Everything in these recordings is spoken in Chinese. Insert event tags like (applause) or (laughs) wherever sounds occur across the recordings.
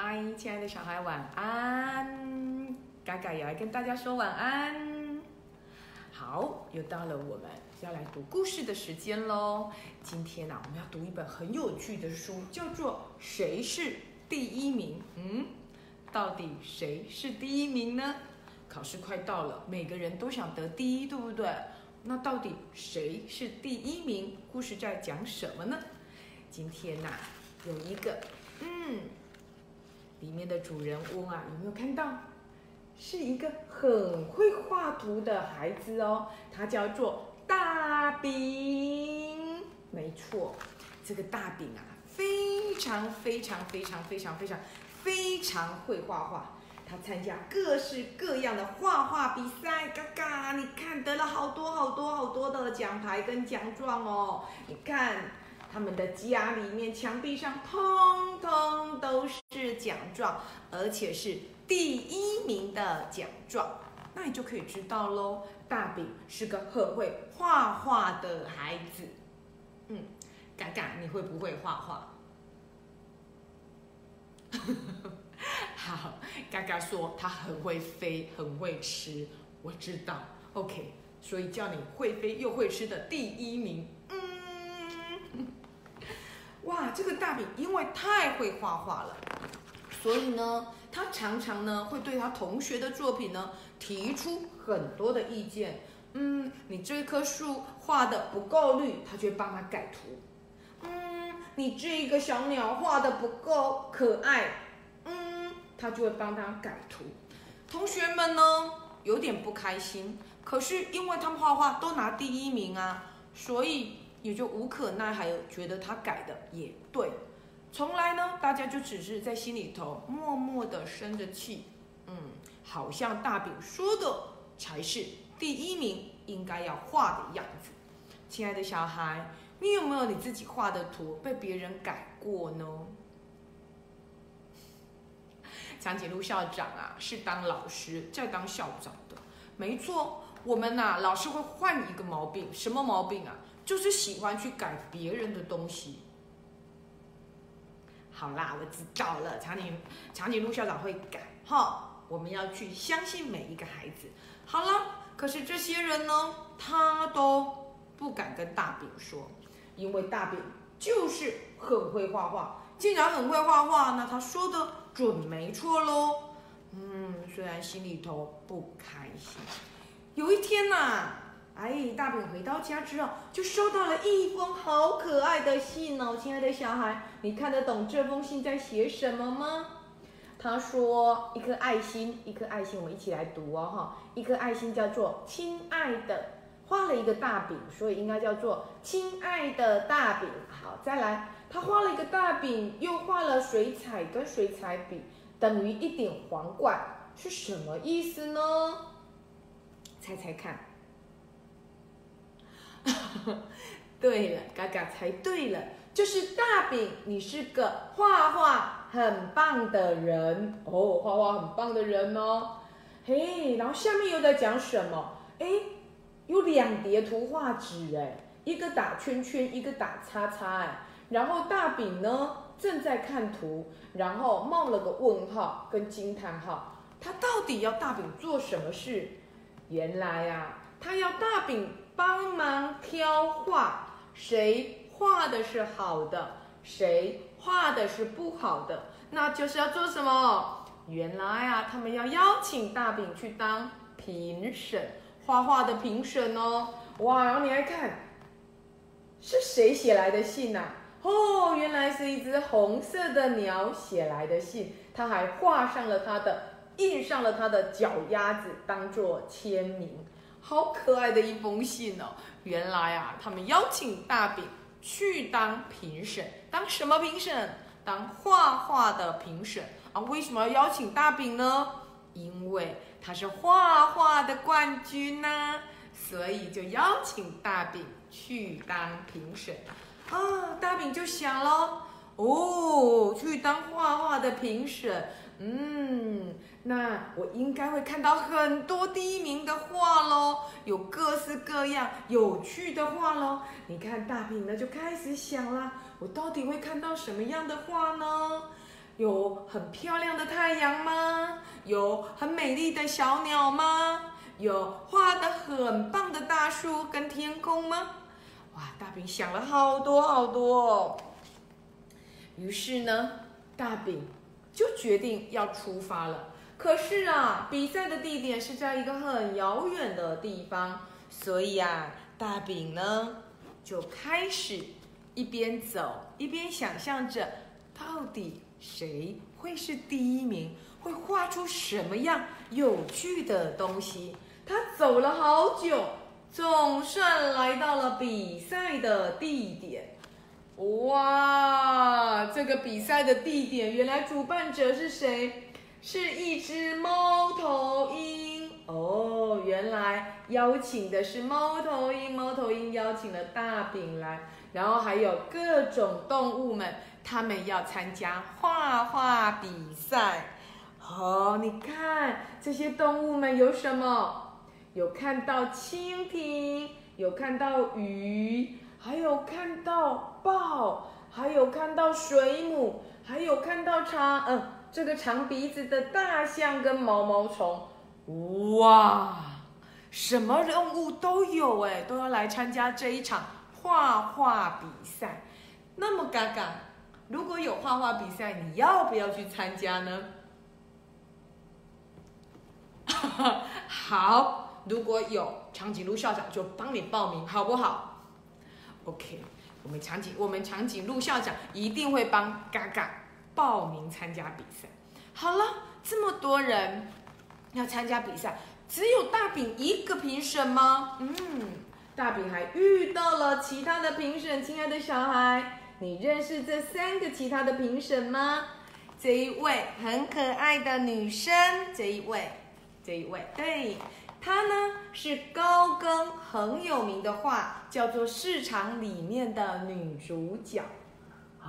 嗨，亲爱的小孩，晚安！嘎嘎也来跟大家说晚安。好，又到了我们要来读故事的时间喽。今天呢、我们要读一本很有趣的书，叫做《谁是第一名》。嗯，到底谁是第一名呢？考试快到了，每个人都想得第一，对不对？那到底谁是第一名？故事在讲什么呢？今天呐、有一个，嗯，里面的主人翁啊，有没有看到？是一个很会画图的孩子哦，他叫做大饼。没错，这个大饼啊，非常非常非常非常非常非常会画画。他参加各式各样的画画比赛，嘎嘎，你看得了好多好多好多的奖牌跟奖状哦。你看他们的家里面墙壁上通通都是奖状，而且是第一名的奖状。那你就可以知道喽，大饼是个很会画画的孩子。嗯，嘎嘎，你会不会画画？(laughs) 好，嘎嘎说他很会飞，很会吃，我知道。OK，所以叫你会飞又会吃的第一名。哇，这个大饼因为太会画画了，所以呢，他常常呢会对他同学的作品呢提出很多的意见。嗯，你这棵树画的不够绿，他就会帮他改图。嗯，你这一个小鸟画的不够可爱，嗯，他就会帮他改图。同学们呢有点不开心，可是因为他们画画都拿第一名啊，所以也就无可奈何，觉得他改的也对。从来呢，大家就只是在心里头默默的生着气，嗯，好像大饼说的才是第一名应该要画的样子。亲爱的小孩，你有没有你自己画的图被别人改过呢？长颈鹿校长啊，是当老师再当校长的，没错。我们呐、老是会换一个毛病，什么毛病啊？就是喜欢去改别人的东西。好啦，我知道了，长颈长颈鹿校长会改哈。我们要去相信每一个孩子。好了，可是这些人呢，他都不敢跟大饼说，因为大饼就是很会画画。既然很会画画，那他说的准没错喽。嗯，虽然心里头不开心。有一天呐、哎，大饼回到家之后，就收到了一封好可爱的信哦，亲爱的小孩，你看得懂这封信在写什么吗？他说一颗爱心，一颗爱心，我们一起来读哦哈。一颗爱心叫做亲爱的，画了一个大饼，所以应该叫做亲爱的大饼。好，再来，他画了一个大饼，又画了水彩跟水彩笔，等于一顶皇冠，是什么意思呢？猜猜看。(laughs) 对了，嘎嘎猜对了，就是大饼，你是个画画很棒的人哦，画画很棒的人哦。嘿，然后下面又在讲什么？哎，有两叠图画纸，哎，一个打圈圈，一个打叉叉，哎，然后大饼呢正在看图，然后冒了个问号跟惊叹号，他到底要大饼做什么事？原来啊，他要大饼帮忙挑画，谁画的是好的，谁画的是不好的，那就是要做什么？原来啊，他们要邀请大饼去当评审，画画的评审哦。哇，然后你来看，是谁写来的信呐、哦，原来是一只红色的鸟写来的信，他还画上了他的，印上了他的脚丫子当做签名，好可爱的一封信哦。原来啊，他们邀请大饼去当评审，当什么评审？当画画的评审啊？为什么要邀请大饼呢？因为他是画画的冠军呐、所以就邀请大饼去当评审。啊，大饼就想了，哦，去当画画的评审，嗯，那我应该会看到很多第一名的画喽，有各式各样有趣的画喽。你看大饼呢就开始想啦，我到底会看到什么样的画呢？有很漂亮的太阳吗？有很美丽的小鸟吗？有画的很棒的大树跟天空吗？哇，大饼想了好多好多哦。于是呢，大饼就决定要出发了。可是啊，比赛的地点是在一个很遥远的地方，所以啊，大饼呢就开始一边走一边想象着，到底谁会是第一名，会画出什么样有趣的东西。他走了好久，总算来到了比赛的地点。哇，这个比赛的地点，原来主办者是谁？是一只猫头鹰哦，原来邀请的是猫头鹰，猫头鹰邀请了大饼来，然后还有各种动物们，他们要参加画画比赛。哦，你看这些动物们有什么？有看到蜻蜓，有看到鱼，还有看到豹，还有看到水母，还有看到长，嗯。这个长鼻子的大象跟毛毛虫，哇，什么动物都有哎，都要来参加这一场画画比赛。那么嘎嘎，如果有画画比赛，你要不要去参加呢？(laughs) 好，如果有长颈鹿校长就帮你报名，好不好？OK，我们长颈我们长颈鹿校长一定会帮嘎嘎。报名参加比赛，好了，这么多人要参加比赛，只有大饼一个评审吗？嗯，大饼还遇到了其他的评审。亲爱的小孩，你认识这三个其他的评审吗？这一位很可爱的女生，这一位，这一位，对，她呢是高更很有名的画，叫做《市场里面的女主角》。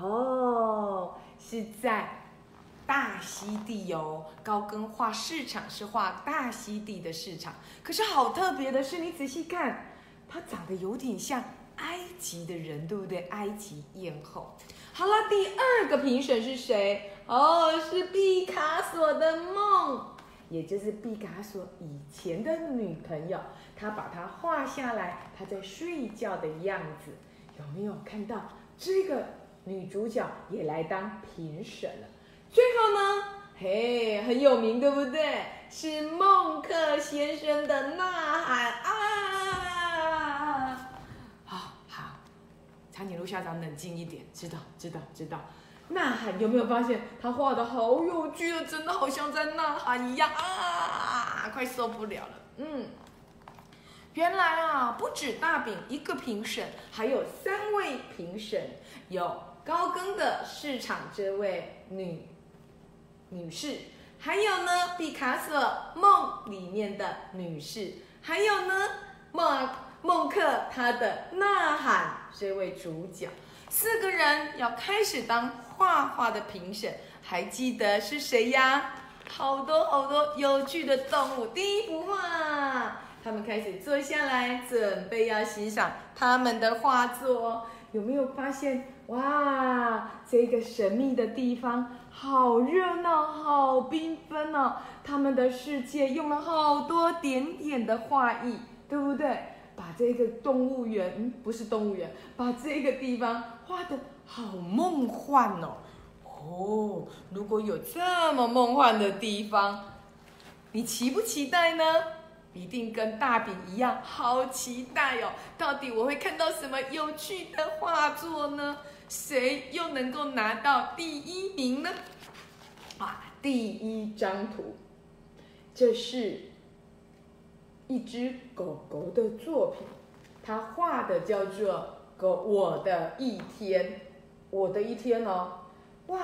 哦。是在大溪地哦，高更画市场是画大溪地的市场。可是好特别的是，你仔细看，它长得有点像埃及的人，对不对？埃及艳后。好了，第二个评审是谁？哦，是毕卡索的梦，也就是毕卡索以前的女朋友。他把它画下来，她在睡觉的样子，有没有看到这个？女主角也来当评审了，最后呢，嘿，很有名，对不对？是孟克先生的呐喊啊！好好，长颈鹿校长冷静一点，知道，知道，知道。呐喊有没有发现他画的好有趣啊？真的好像在呐喊一样啊！快受不了了，嗯。原来啊，不止大饼一个评审，还有三位评审，有。高更的市场这位女女士，还有呢，毕卡索梦里面的女士，还有呢，孟孟克他的呐喊这位主角，四个人要开始当画画的评审，还记得是谁呀？好多好多有趣的动物，第一幅画，他们开始坐下来，准备要欣赏他们的画作，有没有发现？哇，这个神秘的地方好热闹，好缤纷哦！他们的世界用了好多点点的画意，对不对？把这个动物园，不是动物园，把这个地方画的好梦幻哦！哦，如果有这么梦幻的地方，你期不期待呢？一定跟大饼一样，好期待哦！到底我会看到什么有趣的画作呢？谁又能够拿到第一名呢？啊，第一张图，这是一只狗狗的作品，它画的叫做“狗我的一天”，我的一天哦，哇，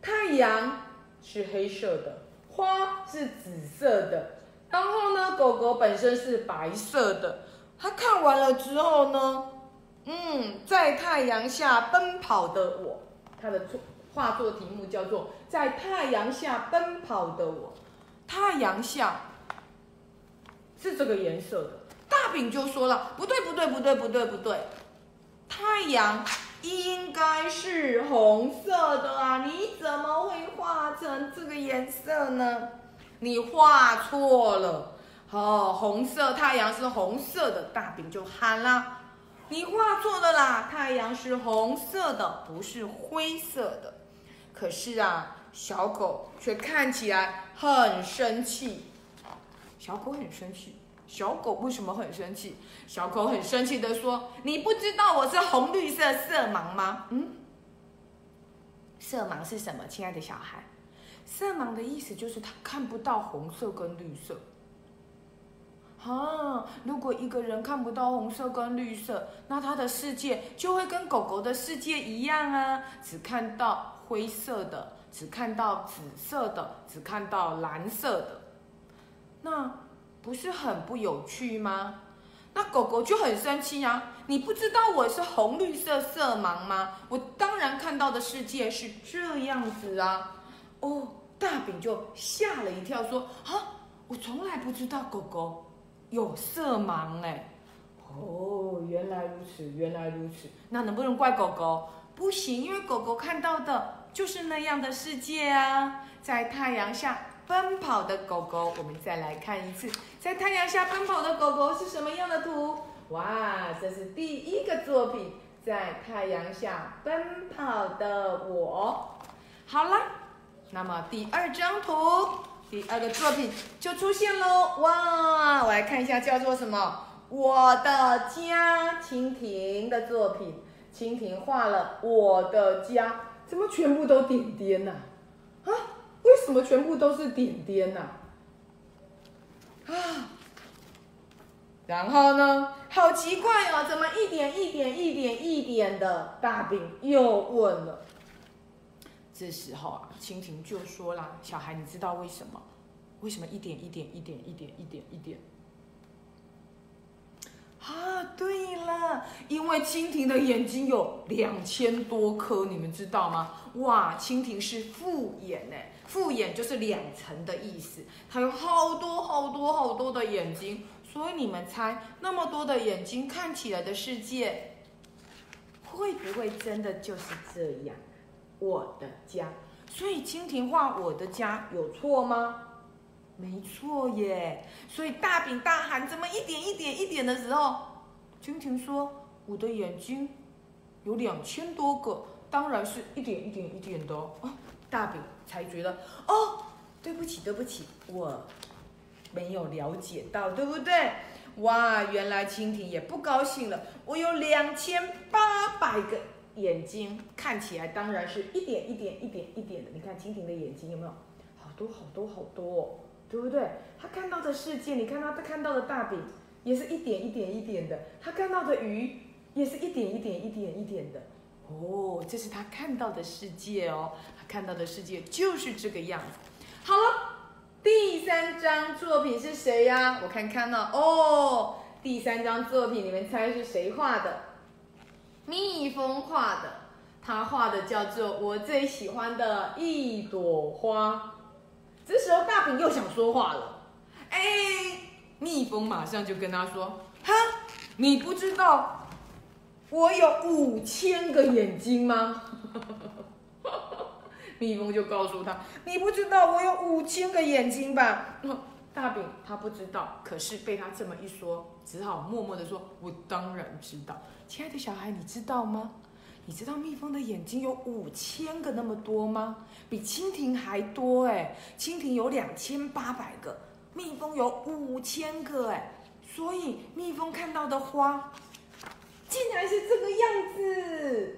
太阳是黑色的，花是紫色的，然后呢，狗狗本身是白色的。他看完了之后呢？嗯，在太阳下奔跑的我，他的作画作题目叫做《在太阳下奔跑的我》。太阳下是这个颜色的，大饼就说了：“不对，不对，不对，不对，不对，太阳应该是红色的啊，你怎么会画成这个颜色呢？你画错了。哦，红色太阳是红色的，大饼就喊啦：“你画错了啦，太阳是红色的，不是灰色的。”可是啊，小狗却看起来很生气。小狗很生气，小狗为什么很生气？小狗很生气的说：“你不知道我是红绿色色盲吗？”嗯，色盲是什么？亲爱的小孩，色盲的意思就是他看不到红色跟绿色。啊，如果一个人看不到红色跟绿色，那他的世界就会跟狗狗的世界一样啊，只看到灰色的，只看到紫色的，只看到蓝色的，那不是很不有趣吗？那狗狗就很生气呀！你不知道我是红绿色色盲吗？我当然看到的世界是这样子啊！哦，大饼就吓了一跳，说：啊，我从来不知道狗狗。有色盲哎，哦，原来如此，原来如此。那能不能怪狗狗？不行，因为狗狗看到的就是那样的世界啊。在太阳下奔跑的狗狗，我们再来看一次，在太阳下奔跑的狗狗是什么样的图？哇，这是第一个作品，在太阳下奔跑的我。好了，那么第二张图。第二个作品就出现喽！哇，我来看一下，叫做什么？我的家，蜻蜓的作品。蜻蜓画了我的家，怎么全部都点点呢？啊，什么全部都是点点呢？啊，(gasps) 然后呢？好奇怪哦，怎么一点一点一点一点的？大饼又问了。这时候啊，蜻蜓就说啦：“小孩，你知道为什么？为什么一点一点一点一点一点一点？啊，对了，因为蜻蜓的眼睛有两千多颗，你们知道吗？哇，蜻蜓是复眼呢，复眼就是两层的意思，它有好多好多好多的眼睛，所以你们猜，那么多的眼睛看起来的世界，会不会真的就是这样？”我的家，所以蜻蜓画我的家有错吗？没错耶。所以大饼大喊怎么一点一点一点的时候，蜻蜓说我的眼睛有两千多个，当然是一点一点一点的哦。大饼才觉得哦，对不起对不起，我没有了解到，对不对？哇，原来蜻蜓也不高兴了，我有两千八百个。眼睛看起来当然是一点一点一点一点的，你看蜻蜓的眼睛有没有好多好多好多，哦，对不对？他看到的世界，你看他他看到的大饼也是一点一点一点的，他看到的鱼也是一点一点一点一点的，哦，这是他看到的世界哦，他看到的世界就是这个样子。好了，第三张作品是谁呀？我看看呢，哦，第三张作品你们猜是谁画的？蜜蜂画的，他画的叫做我最喜欢的一朵花。这时候大饼又想说话了，哎，蜜蜂马上就跟他说：“哈，你不知道我有五千个眼睛吗？” (laughs) 蜜蜂就告诉他：“你不知道我有五千个眼睛吧？”大饼他不知道，可是被他这么一说，只好默默的说：“我当然知道，亲爱的小孩，你知道吗？你知道蜜蜂的眼睛有五千个那么多吗？比蜻蜓还多哎！蜻蜓有两千八百个，蜜蜂有五千个哎！所以蜜蜂看到的花，竟然是这个样子。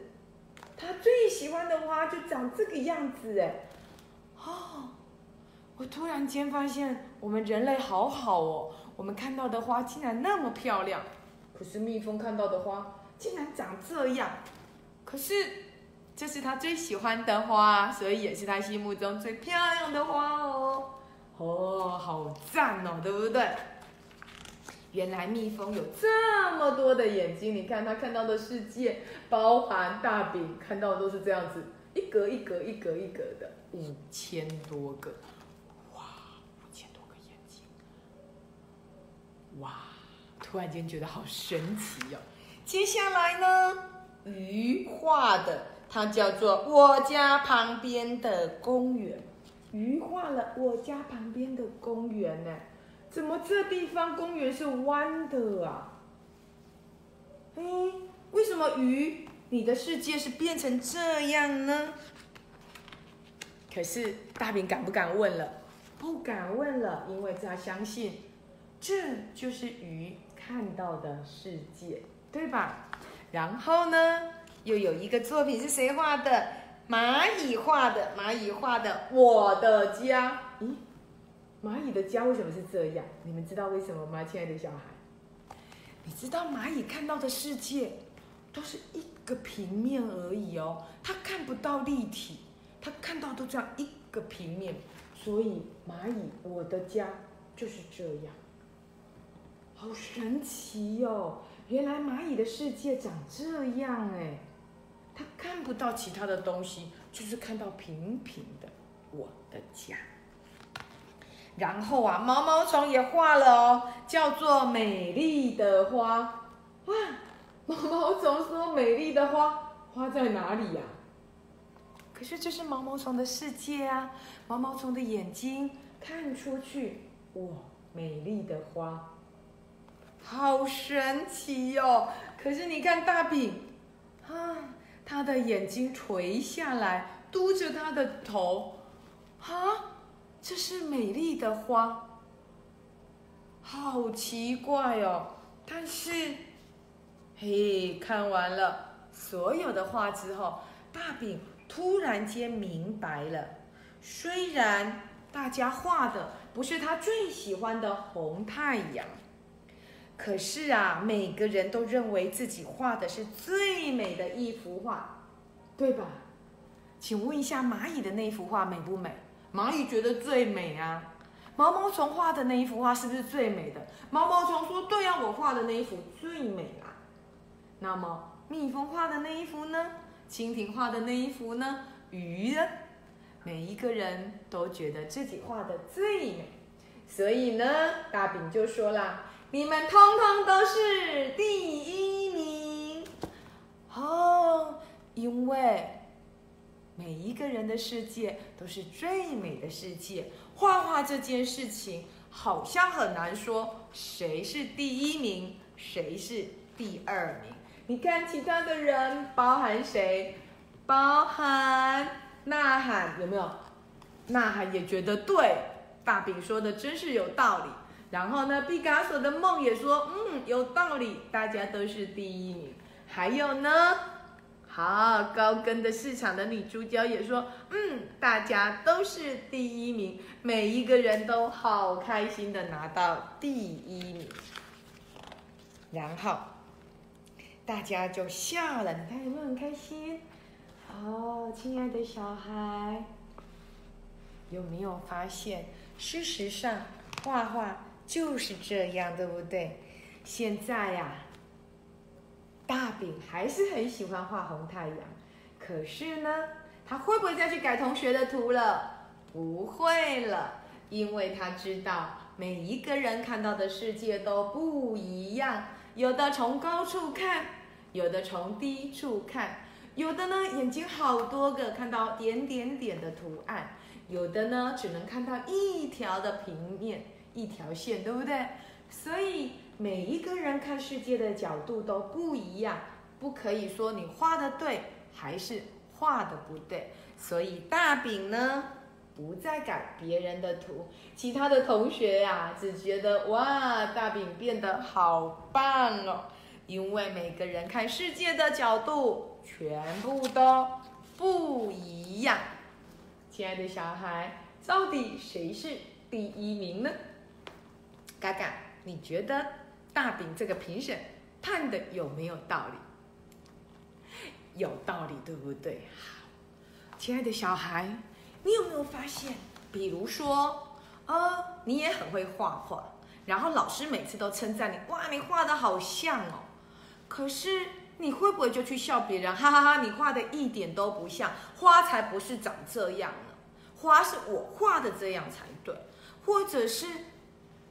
他最喜欢的花就长这个样子哎！哦。”我突然间发现，我们人类好好哦，我们看到的花竟然那么漂亮，可是蜜蜂看到的花竟然长这样，可是这是他最喜欢的花，所以也是他心目中最漂亮的花哦。哦，好赞哦，对不对？原来蜜蜂有这么多的眼睛，你看它看到的世界，包含大饼看到的都是这样子，一格一格一格一格的，五千多个。哇，五千多个眼睛，哇突然间觉得好神奇哦！接下来呢，鱼画的，它叫做我家旁边的公园。鱼画了我家旁边的公园呢？怎么这地方公园是弯的啊？哎，为什么鱼你的世界是变成这样呢？可是大饼敢不敢问了？不敢问了，因为他相信这就是鱼看到的世界，对吧？然后呢，又有一个作品是谁画的？蚂蚁画的，蚂蚁画的我的家。咦，蚂蚁的家为什么是这样？你们知道为什么吗，亲爱的小孩？你知道蚂蚁看到的世界都是一个平面而已哦，它看不到立体，它看到都这样一个平面。所以蚂蚁我的家就是这样，好神奇哟！原来蚂蚁的世界长这样哎。它看不到其他的东西，就是看到平平的我的家。然后啊，毛毛虫也画了哦，叫做美丽的花。哇，毛毛虫说美丽的花花在哪里呀？可是这是毛毛虫的世界啊，毛毛虫的眼睛看出去，哇，美丽的花，好神奇哟！可是你看大饼，啊。他的眼睛垂下来，嘟着他的头，啊，这是美丽的花，好奇怪哦！但是，嘿，看完了所有的画之后，大饼突然间明白了，虽然大家画的不是他最喜欢的红太阳。可是啊，每个人都认为自己画的是最美的一幅画，对吧？请问一下，蚂蚁的那幅画美不美？蚂蚁觉得最美啊。毛毛虫画的那一幅画是不是最美的？毛毛虫说：“对呀，我画的那一幅最美啦。”那么，蜜蜂画的那一幅呢？蜻蜓画的那一幅呢？鱼呢？每一个人都觉得自己画的最美，所以呢，大饼就说啦。你们通通都是第一名哦，因为每一个人的世界都是最美的世界。画画这件事情好像很难说谁是第一名，谁是第二名。你看其他的人，包含谁？包含呐喊，有没有？呐喊也觉得对，大饼说的真是有道理。然后呢，毕加索的梦也说，嗯，有道理，大家都是第一名。还有呢，好高跟的市场的女主角也说，嗯，大家都是第一名，每一个人都好开心的拿到第一名。然后大家就笑了，你看有没有很开心？哦，亲爱的小孩，有没有发现，事实上画画。就是这样，对不对？现在呀，大饼还是很喜欢画红太阳，可是呢，他会不会再去改同学的图了？不会了，因为他知道每一个人看到的世界都不一样，有的从高处看，有的从低处看，有的呢眼睛好多个，看到点点点的图案，有的呢只能看到一条的平面。一条线，对不对？所以每一个人看世界的角度都不一样，不可以说你画的对还是画的不对。所以大饼呢，不再改别人的图，其他的同学呀，只觉得哇，大饼变得好棒哦，因为每个人看世界的角度全部都不一样。亲爱的小孩，到底谁是第一名呢？嘎嘎，你觉得大饼这个评审判的有没有道理？有道理，对不对？好，亲爱的小孩，你有没有发现？比如说，呃，你也很会画画，然后老师每次都称赞你，哇，你画的好像哦。可是你会不会就去笑别人？哈哈哈，你画的一点都不像，花才不是长这样呢，花是我画的这样才对，或者是？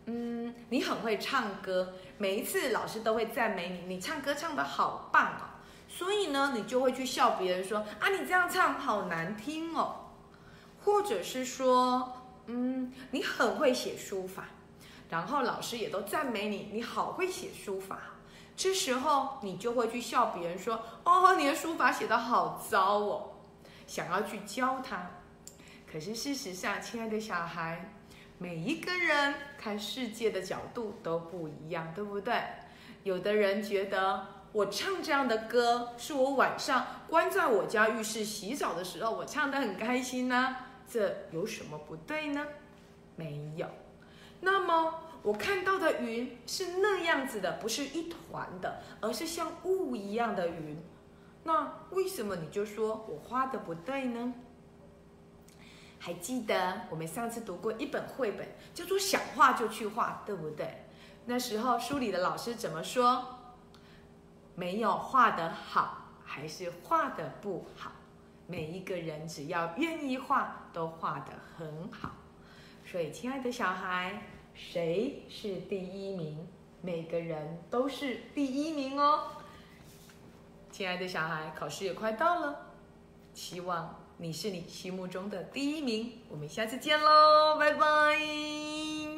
嗯，你很会唱歌，每一次老师都会赞美你，你唱歌唱的好棒哦。所以呢，你就会去笑别人说啊，你这样唱好难听哦，或者是说，嗯，你很会写书法，然后老师也都赞美你，你好会写书法。这时候你就会去笑别人说，哦，你的书法写得好糟哦，想要去教他。可是事实上，亲爱的小孩，每一个人看世界的角度都不一样，对不对？有的人觉得我唱这样的歌，是我晚上关在我家浴室洗澡的时候，我唱得很开心呢，这有什么不对呢？没有。那么我看到的云是那样子的，不是一团的，而是像雾一样的云。那为什么你就说我画的不对呢？还记得我们上次读过一本绘本，叫做《想画就去画》，对不对？那时候书里的老师怎么说？没有画的好，还是画的不好？每一个人只要愿意画，都画得很好。所以，亲爱的小孩，谁是第一名？每个人都是第一名哦。亲爱的小孩，考试也快到了，希望。你是你心目中的第一名，我们下次见喽，拜拜。